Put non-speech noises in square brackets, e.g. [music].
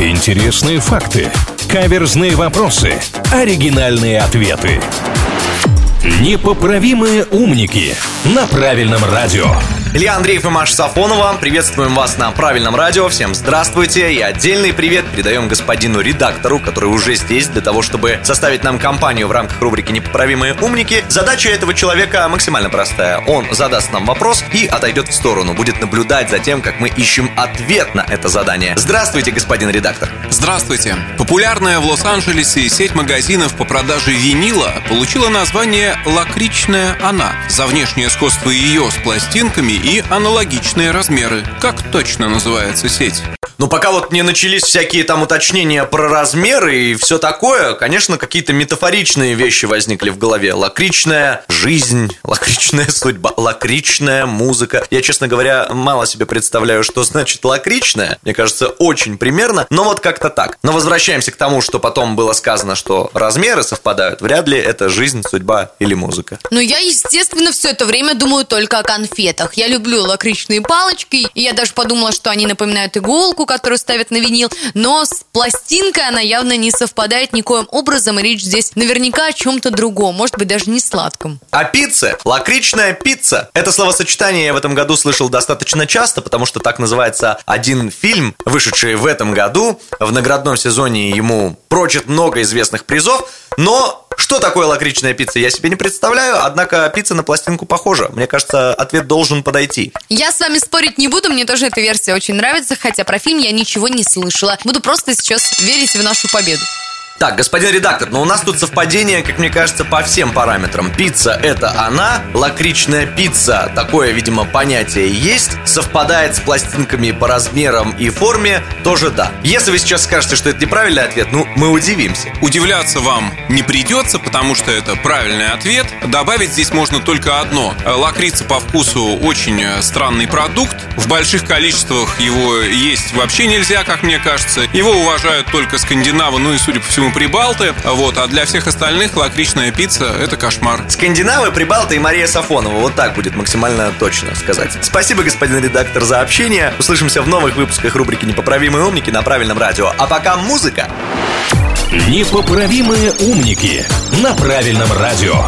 Интересные факты. Каверзные вопросы. Оригинальные ответы. Непоправимые умники на правильном радио. Илья Андреев и Маша Сафонова. Приветствуем вас на правильном радио. Всем здравствуйте. И отдельный привет передаем господину редактору, который уже здесь для того, чтобы составить нам компанию в рамках рубрики «Непоправимые умники». Задача этого человека максимально простая. Он задаст нам вопрос и отойдет в сторону. Будет наблюдать за тем, как мы ищем ответ на это задание. Здравствуйте, господин редактор. Здравствуйте. Популярная в Лос-Анджелесе сеть магазинов по продаже винила получила название «Лакричная она» за внешнее сходство ее с пластинками и аналогичные размеры. Как точно называется сеть? Ну, пока вот не начались всякие там уточнения про размеры и все такое, конечно, какие-то метафоричные вещи возникли в голове. Лакричная жизнь, [laughs] лакричная судьба, лакричная музыка. Я, честно говоря, мало себе представляю, что значит лакричная. Мне кажется, очень примерно, но вот как-то так. Но возвращаемся к тому, что потом было сказано, что размеры совпадают. Вряд ли это жизнь, судьба или музыка. Ну, я, естественно, все это время думаю только о конфетах. Я люблю лакричные палочки, и я даже подумала, что они напоминают иголку, которую ставят на винил, но с пластинкой она явно не совпадает никоим образом, и речь здесь наверняка о чем-то другом, может быть, даже не сладком. А пицца, лакричная пицца. Это словосочетание я в этом году слышал достаточно часто, потому что так называется один фильм, вышедший в этом году. В наградном сезоне ему прочит много известных призов, но что такое лакричная пицца, я себе не представляю, однако пицца на пластинку похожа. Мне кажется, ответ должен подойти. Я с вами спорить не буду, мне тоже эта версия очень нравится, хотя про фильм я ничего не слышала. Буду просто сейчас верить в нашу победу. Так, господин редактор, но у нас тут совпадение, как мне кажется, по всем параметрам. Пицца – это она, лакричная пицца, такое, видимо, понятие есть, совпадает с пластинками по размерам и форме, тоже да. Если вы сейчас скажете, что это неправильный ответ, ну, мы удивимся. Удивляться вам не придется, потому что это правильный ответ. Добавить здесь можно только одно. Лакрица по вкусу очень э, странный продукт. В больших количествах его есть вообще нельзя, как мне кажется. Его уважают только скандинавы, ну и, судя по всему, прибалты. Вот, а для всех остальных лакричная пицца – это кошмар. Скандинавы, прибалты и Мария Сафонова. Вот так будет максимально точно сказать. Спасибо, господин редактор, за общение. Услышимся в новых выпусках рубрики «Непоправимые умники» на правильном радио. А пока музыка. Непоправимые умники на правильном радио.